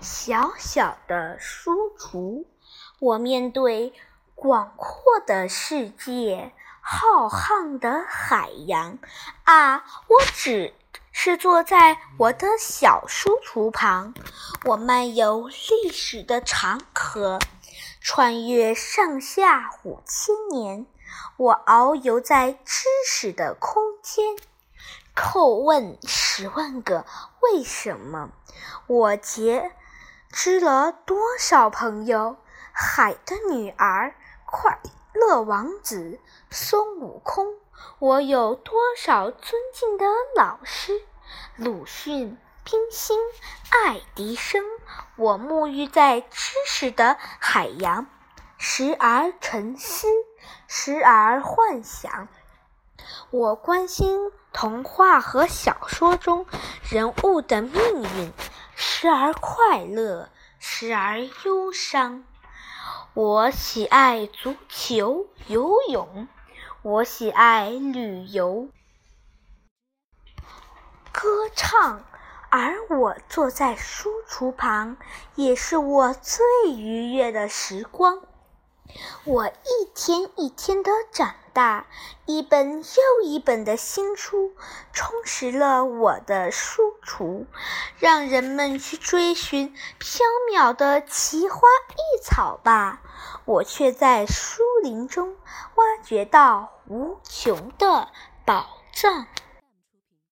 小小的书橱，我面对广阔的世界，浩瀚的海洋。啊，我只是坐在我的小书橱旁，我漫游历史的长河，穿越上下五千年，我遨游在知识的空间。叩问十万个为什么？我结知了多少朋友？海的女儿，快乐王子，孙悟空。我有多少尊敬的老师？鲁迅、冰心、爱迪生。我沐浴在知识的海洋，时而沉思，时而幻想。我关心童话和小说中人物的命运，时而快乐，时而忧伤。我喜爱足球、游泳，我喜爱旅游、歌唱，而我坐在书橱旁，也是我最愉悦的时光。我一天一天的长大，一本又一本的新书充实了我的书橱，让人们去追寻缥缈的奇花异草吧，我却在书林中挖掘到无穷的宝藏。